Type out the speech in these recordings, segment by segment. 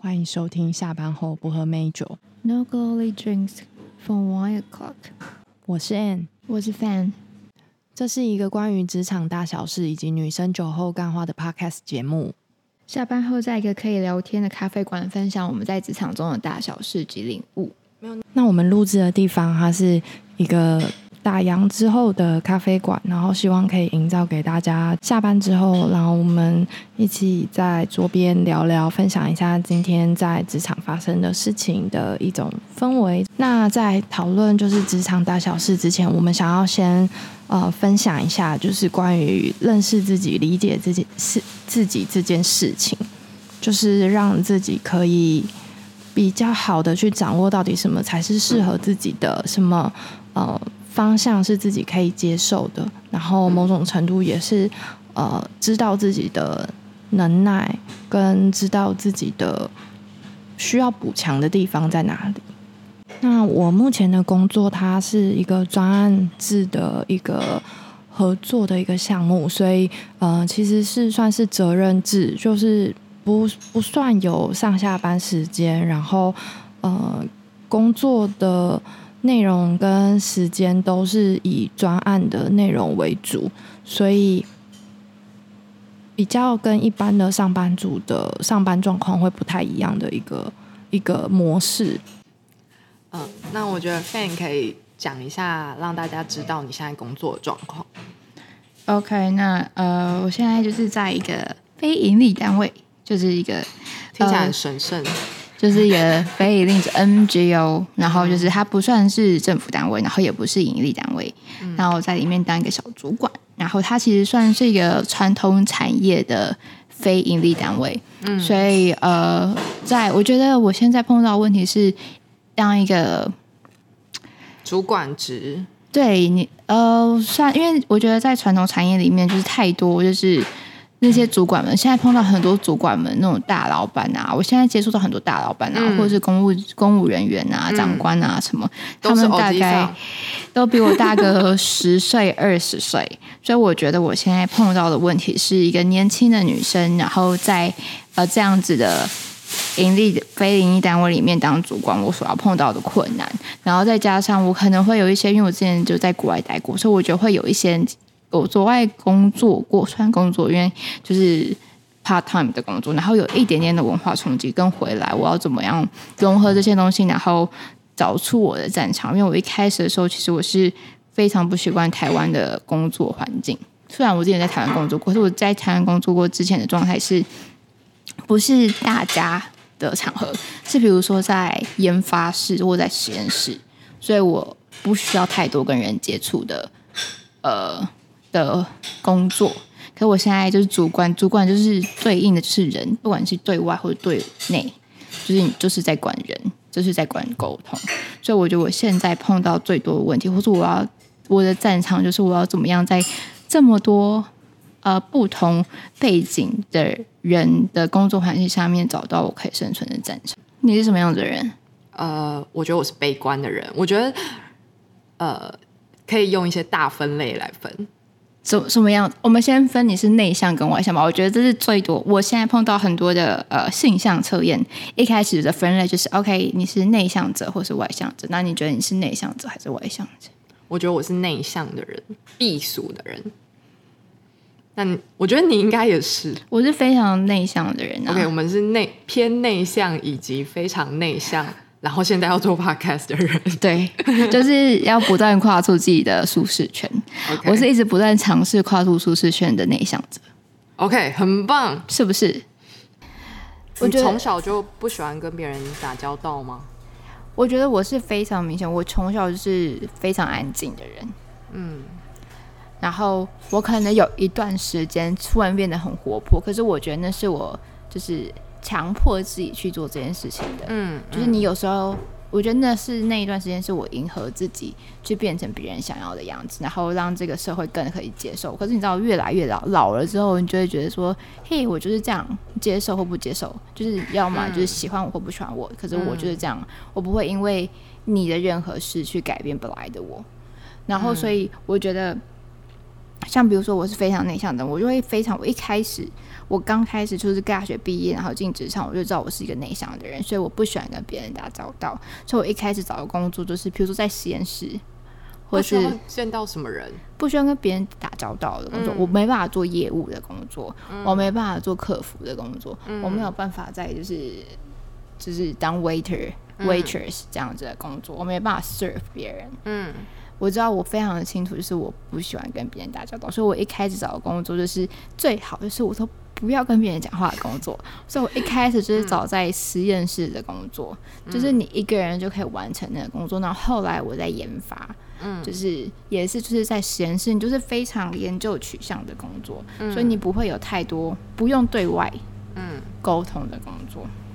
欢迎收听下班后不喝美酒。No glory drinks from one o'clock。我是 Ann，我是 Fan。这是一个关于职场大小事以及女生酒后干话的 podcast 节目。下班后，在一个可以聊天的咖啡馆，分享我们在职场中的大小事及领悟。那我们录制的地方，它是一个打烊之后的咖啡馆，然后希望可以营造给大家下班之后，然后我们一起在桌边聊聊，分享一下今天在职场发生的事情的一种氛围。那在讨论就是职场大小事之前，我们想要先呃分享一下，就是关于认识自己、理解自己是自己这件事情，就是让自己可以。比较好的去掌握到底什么才是适合自己的，什么呃方向是自己可以接受的，然后某种程度也是呃知道自己的能耐跟知道自己的需要补强的地方在哪里。那我目前的工作，它是一个专案制的一个合作的一个项目，所以呃其实是算是责任制，就是。不不算有上下班时间，然后呃工作的内容跟时间都是以专案的内容为主，所以比较跟一般的上班族的上班状况会不太一样的一个一个模式。嗯，那我觉得 Fan 可以讲一下，让大家知道你现在工作的状况。OK，那呃，我现在就是在一个非盈利单位。就是一个听起来很神圣，呃、就是一个非营利 NGO，然后就是它不算是政府单位，然后也不是盈利单位，嗯、然后在里面当一个小主管，然后它其实算是一个传统产业的非盈利单位，嗯，所以呃，在我觉得我现在碰到的问题是当一个主管职，对你呃，算因为我觉得在传统产业里面就是太多就是。那些主管们现在碰到很多主管们那种大老板啊，我现在接触到很多大老板啊，嗯、或者是公务公务人员啊、长官啊什么，嗯、他们大概都比我大个十岁、二十岁，所以我觉得我现在碰到的问题是一个年轻的女生，然后在呃这样子的盈利非盈利单位里面当主管，我所要碰到的困难，然后再加上我可能会有一些，因为我之前就在国外待过，所以我觉得会有一些。我国外工作过，算工作，因为就是 part time 的工作，然后有一点点的文化冲击，跟回来我要怎么样融合这些东西，然后找出我的战场。因为我一开始的时候，其实我是非常不习惯台湾的工作环境。虽然我之前在台湾工作过，可是我在台湾工作过之前的状态是，不是大家的场合，是比如说在研发室或在实验室，所以我不需要太多跟人接触的，呃。的工作，可我现在就是主管，主管就是对应的就是人，不管是对外或者对内，就是你就是在管人，就是在管沟通。所以我觉得我现在碰到最多的问题，或者我要我的战场就是我要怎么样在这么多呃不同背景的人的工作环境下面找到我可以生存的战场。你是什么样子的人？呃，我觉得我是悲观的人。我觉得呃，可以用一些大分类来分。什什么样？我们先分你是内向跟外向吧。我觉得这是最多。我现在碰到很多的呃性向测验，一开始的分类就是 OK，你是内向者或是外向者。那你觉得你是内向者还是外向者？我觉得我是内向的人，避暑的人。那我觉得你应该也是。我是非常内向的人、啊。OK，我们是内偏内向以及非常内向。然后现在要做 podcast 的人，对，就是要不断跨出自己的舒适圈。我是一直不断尝试跨出舒适圈的内向者。OK，很棒，是不是？我从小就不喜欢跟别人打交道吗？我觉得我是非常明显，我从小就是非常安静的人。嗯，然后我可能有一段时间突然变得很活泼，可是我觉得那是我就是。强迫自己去做这件事情的，嗯，就是你有时候，我觉得那是那一段时间是我迎合自己，去变成别人想要的样子，然后让这个社会更可以接受。可是你知道，越来越老老了之后，你就会觉得说，嘿，我就是这样，接受或不接受，就是要么就是喜欢我或不喜欢我。可是我就是这样，我不会因为你的任何事去改变本来的我。然后，所以我觉得。像比如说我是非常内向的，我就会非常，我一开始我刚开始就是大学毕业，然后进职场，我就知道我是一个内向的人，所以我不喜欢跟别人打交道，所以我一开始找的工作就是，比如说在实验室，或是见到什么人，不需要跟别人打交道的工作，嗯。我没办法做业务的工作，嗯我没办法做客服的工作，我没有办法在就是就是当 waiter、waitress 这样子的工作，我没办法 serve 别人。嗯我知道我非常的清楚，就是我不喜欢跟别人打交道，所以我一开始找的工作就是最好就是我都不要跟别人讲话的工作，所以我一开始就是找在实验室的工作，就是你一个人就可以完成那个工作。然后后来我在研发，嗯就是也是就是在实验室，你就是非常研究取向的工作，所以你不会有太多不用对外嗯沟通的工作。嗯。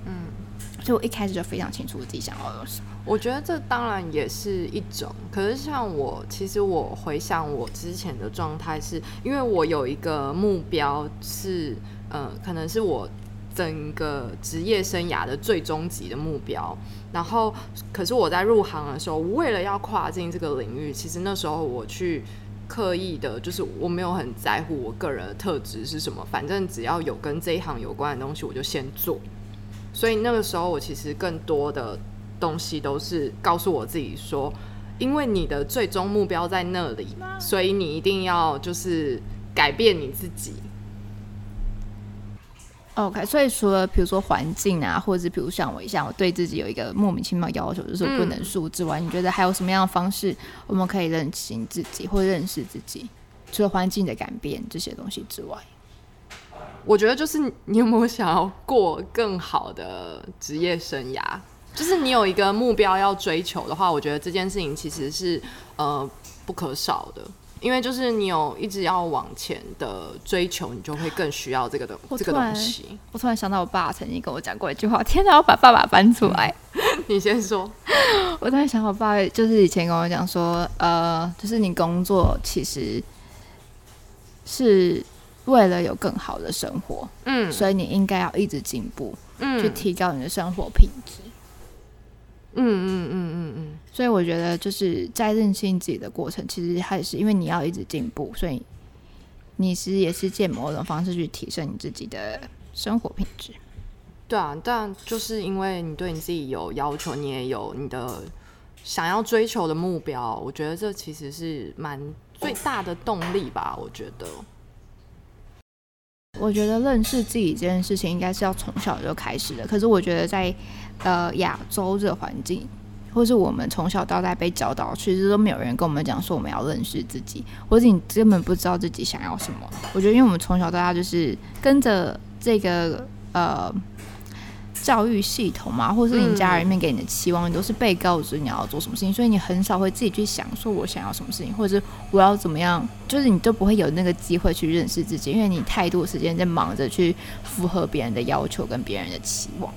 所以我一开始就非常清楚我自己想要的是什么。我觉得这当然也是一种，可是像我，其实我回想我之前的状态是，因为我有一个目标是，呃，可能是我整个职业生涯的最终极的目标。然后，可是我在入行的时候，为了要跨进这个领域，其实那时候我去刻意的，就是我没有很在乎我个人的特质是什么，反正只要有跟这一行有关的东西，我就先做。所以那个时候，我其实更多的东西都是告诉我自己说，因为你的最终目标在那里，所以你一定要就是改变你自己。OK，所以除了比如说环境啊，或者是比如像我一样，我对自己有一个莫名其妙要求，就是不能输之外，你觉得还有什么样的方式我们可以认清自己或认识自己？除了环境的改变这些东西之外，我觉得就是你有没有想要过更好的职业生涯？就是你有一个目标要追求的话，我觉得这件事情其实是呃不可少的。因为就是你有一直要往前的追求，你就会更需要这个东这个东西。我突然想到我爸曾经跟我讲过一句话：“天哪，我把爸爸搬出来。你先说。我突然想，我爸就是以前跟我讲说，呃，就是你工作其实是为了有更好的生活，嗯所以你应该要一直进步，嗯去提高你的生活品质。嗯嗯嗯嗯嗯，所以我觉得就是在认清自己的过程，其实还是因为你要一直进步，所以你是也是借某种方式去提升你自己的生活品质。对啊，但就是因为你对你自己有要求，你也有你的想要追求的目标，我觉得这其实是蛮最大的动力吧。我觉得，我觉得认识自己这件事情应该是要从小就开始的。可是我觉得在呃亚洲这环境，或是我们从小到大被教导，其实都没有人跟我们讲说我们要认识自己，或者你根本不知道自己想要什么。我觉得因为我们从小到大就是跟着这个呃。教育系统嘛，或者是你家人面给你的期望，你都是被告知你要做什么事情，所以你很少会自己去想说我想要什么事情，或者是我要怎么样，就是你都不会有那个机会去认识自己，因为你太多时间在忙着去符合别人的要求跟别人的期望。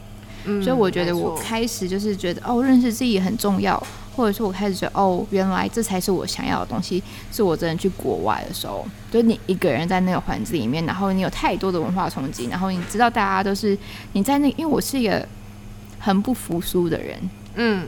所以我觉得我开始就是觉得哦，认识自己很重要，或者说我开始觉得哦，原来这才是我想要的东西。是我真的去国外的时候，就你一个人在那个环境里面，然后你有太多的文化冲击，然后你知道大家都是你在那，因为我是一个很不服输的人，嗯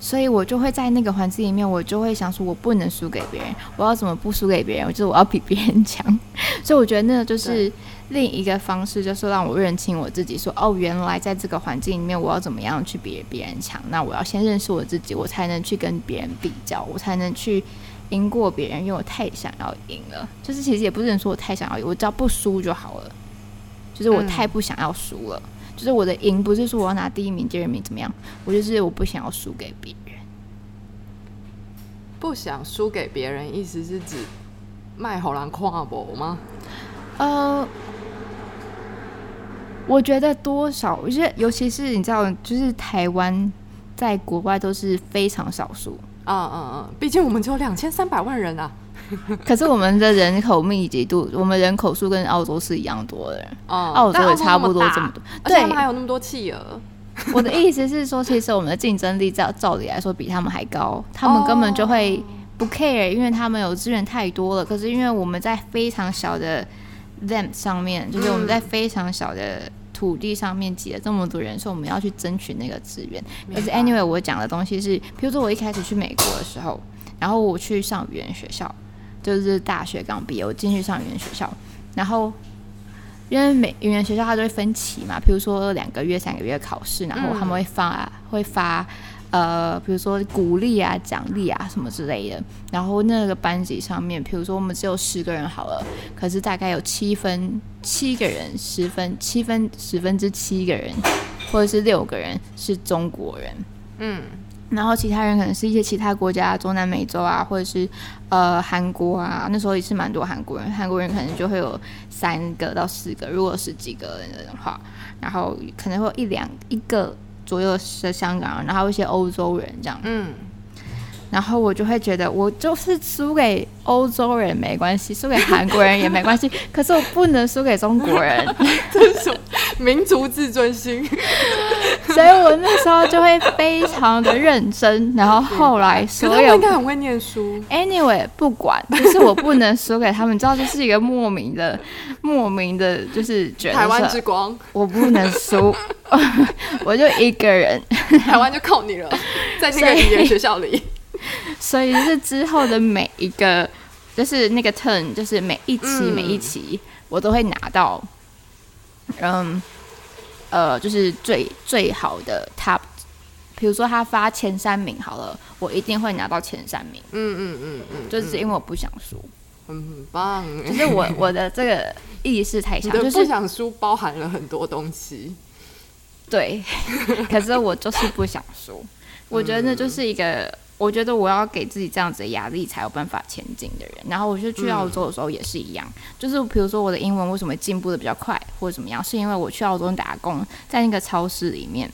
所以我就会在那个环境里面，我就会想说，我不能输给别人，我要怎么不输给别人？就是我要比别人强。所以我觉得那个就是另一个方式，就是让我认清我自己，说哦，原来在这个环境里面，我要怎么样去比别人强？那我要先认识我自己，我才能去跟别人比较，我才能去赢过别人，因为我太想要赢了。就是其实也不是说我太想要赢，我只要不输就好了。就是我嗯太不想要输了。就是我的赢不是说我要拿第一名、第二名怎么样，我就是我不想要输给别人。不想输给别人，意思是指卖好人跨博吗？呃，我觉得多少，我觉得尤其是你知道，就是台湾在国外都是非常少数，嗯嗯嗯，毕竟我们只有两千三百万人啊。可是我们的人口密集度，我们人口数跟澳洲是一样多的哦，嗯，澳洲也差不多这么多。对还有那么多企鹅。我的意思是说，其实我们的竞争力照照理来说比他们还高，他们根本就会不 care，因为他们有资源太多了。可是因为我们在非常小的 them 上面，就是我们在非常小的土地上面挤了这么多人，所以我们要去争取那个资源。可是 anyway，我讲的东西是，比如说我一开始去美国的时候，然后我去上语言学校，就是大学刚毕业，我进去上语言学校，然后因为每语言学校它都会分期嘛，比如说两个月、三个月考试，然后他们会发、会发呃，比如说鼓励啊、奖励啊什么之类的。然后那个班级上面，比如说我们只有十个人好了，可是大概有七分七个人，十分七分十分之七个人，或者是六个人是中国人。嗯然后其他人可能是一些其他国家，中南美洲啊，或者是呃韩国啊，那时候也是蛮多韩国人，韩国人可能就会有三个到四个，如果十几个人的话，然后可能会有一两一个左右是香港人，然后一些欧洲人这样，嗯，然后我就会觉得我就是输给欧洲人没关系，输给韩国人也没关系，可是我不能输给中国人，这是什么民族自尊心？所以我那时候就会非常的认真，然后后来所有应该很会念书。Anyway，不管，就是我不能输给他们，你知道，这是一个莫名的、莫名的，就是觉得台湾之光，我不能输，我就一个人，台湾就靠你了，在那个语言学校里。所以就是之后的每一个，就是那个 turn，就是每一期、嗯。每一期，我都会拿到，嗯，呃，就是最最好的 top。比如说他发前三名好了，我一定会拿到前三名，嗯嗯嗯嗯，就是因为我不想输，很棒。就是我我的这个意识太强，就是不想输包含了很多东西。对，可是我就是不想输。我觉得那就是一个，我觉得我要给自己这样子的压力，才有办法前进的人。然后我就去澳洲的时候也是一样，就是比如说我的英文为什么进步的比较快，或者怎么样，是因为我去澳洲打工，在那个超市里面。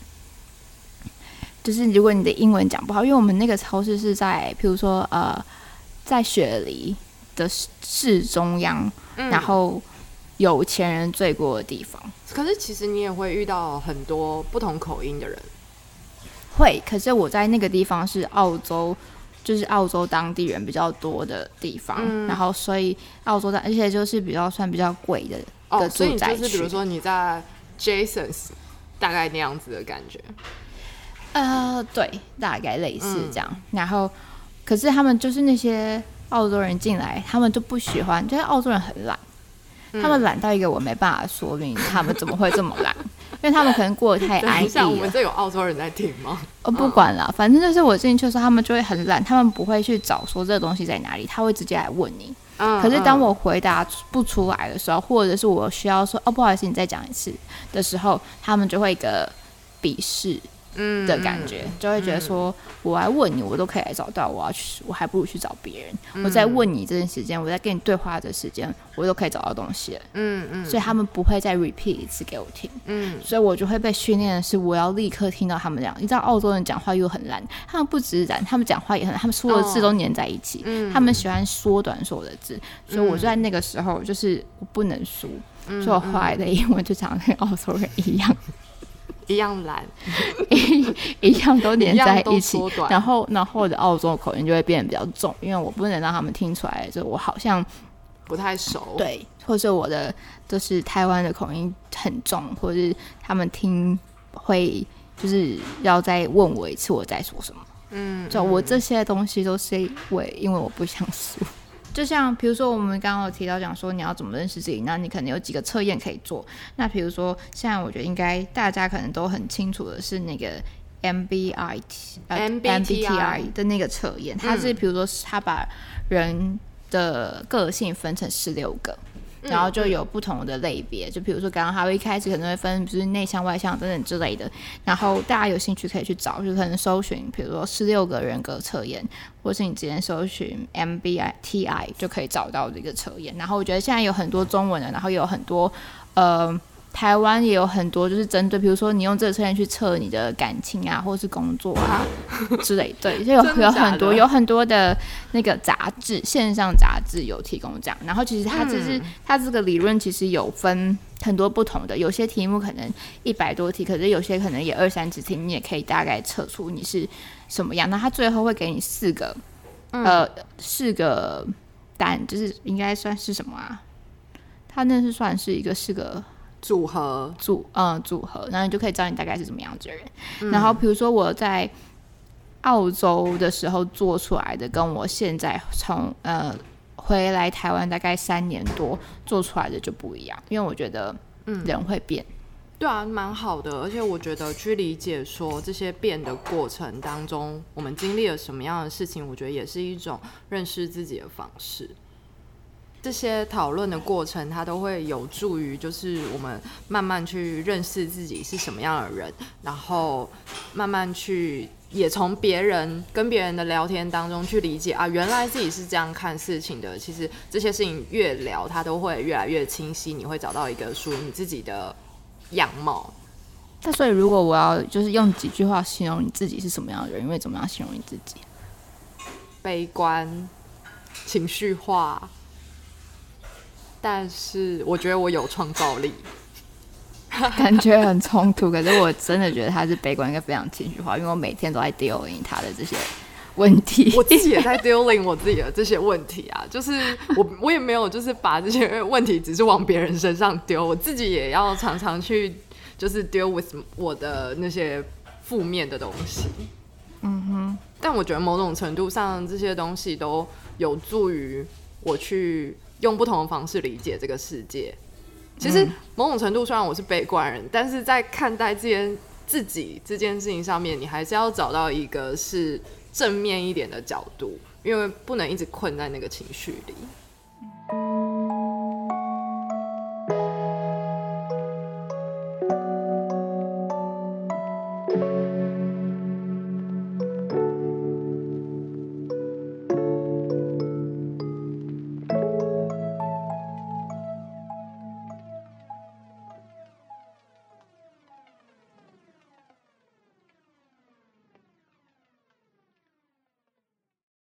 就是如果你的英文讲不好，因为我们那个超市是在，譬如说呃，在雪梨的市市中央，嗯然后有钱人最多的地方。可是其实你也会遇到很多不同口音的人。会，可是我在那个地方是澳洲，就是澳洲当地人比较多的地方，嗯然后所以澳洲的，而且就是比较算比较贵的哦，的所以住宅就是比如说你在 Jason's 大概那样子的感觉。呃，对，大概类似嗯这样。然后，可是他们就是那些澳洲人进来，他们就不喜欢，就是澳洲人很懒，嗯他们懒到一个我没办法说明他们怎么会这么懒，因为他们可能过得太 安逸像，我们。这有澳洲人在听吗？哦，不管了，反正就是我进去的时候，他们就会很懒，他们不会去找说这个东西在哪里，他会直接来问你。嗯可是当我回答不出来的时候，或者是我需要说哦不好意思，你再讲一次的时候，他们就会一个鄙视嗯的感觉，就会觉得说我来问你，我都可以来找到，我要去，我还不如去找别人。嗯我在问你这段时间，我在跟你对话的时间，我都可以找到东西了，嗯嗯所以他们不会再 repeat 一次给我听。嗯所以我就会被训练的是，我要立刻听到他们讲。你知道澳洲人讲话又很懒，他们不止懒，他们讲话也很懒，他们所有的字都粘在一起，嗯他们喜欢缩短所有的字。所以我就在那个时候，就是我不能输，嗯所以我后来的英文就讲得跟澳洲人一样，一样懒。一 一样都连在一起然后，然后我的澳洲口音就会变得比较重，因为我不能让他们听出来，就我好像不太熟，，对，或者我的就是台湾的口音很重，或者是他们听会就是要再问我一次我在说什么。嗯，就我这些东西都是因为因为我不想输。就像比如说我们刚刚有提到讲说你要怎么认识自己，那你可能有几个测验可以做。那比如说现在我觉得应该大家可能都很清楚的是那个 MBIT 呃 MBTI 的那个测验，它是比如说是它把人的个性分成十六个。然后就有不同的类别，就比如说刚刚他会一开始可能会分，就是内向、外向等等之类的。然后大家有兴趣可以去找，就可能搜寻，比如说十六个人格测验，或是你直接搜寻 MBTI 就可以找到这个测验。然后我觉得现在有很多中文的，然后也有很多呃。台湾也有很多，就是针对，比如说你用这个测验去测你的感情啊，或是工作啊 之类，对，就有有很多有很多的那个杂志，线上杂志有提供这样。然后其实它只是、它这个理论其实有分很多不同的，有些题目可能一百多题，可是有些可能也二三十题，你也可以大概测出你是什么样。那它最后会给你四个，呃，四个单，就是应该算是什么啊？它那是算是一个四个组合，组嗯组合，然后你就可以知道你大概是怎么样子的人。然后比如说我在澳洲的时候做出来的，跟我现在从呃回来台湾大概三年多，做出来的就不一样。因为我觉得，嗯人会变。对啊，蛮好的，而且我觉得去理解说这些变的过程当中，我们经历了什么样的事情，我觉得也是一种认识自己的方式。这些讨论的过程，它都会有助于，就是我们慢慢去认识自己是什么样的人，然后慢慢去也从别人跟别人的聊天当中去理解啊，原来自己是这样看事情的。其实这些事情越聊，它都会越来越清晰，你会找到一个属于你自己的样貌。那所以，如果我要就是用几句话形容你自己是什么样的人，因为怎么样形容你自己？悲观、情绪化，但是我觉得我有创造力。感觉很冲突，可是我真的觉得他是悲观跟非常情绪化，因为我每天都在 dealing 他的这些问题。我自己也在 dealing 我自己的这些问题啊，就是我我也没有就是把这些问题只是往别人身上丢，我自己也要常常去就是 deal with 我的那些负面的东西。嗯哼，但我觉得某种程度上这些东西都有助于我去用不同的方式理解这个世界。其实某种程度，虽然我是悲观人，但是在看待这件自己这件事情上面，你还是要找到一个是正面一点的角度，因为不能一直困在那个情绪里。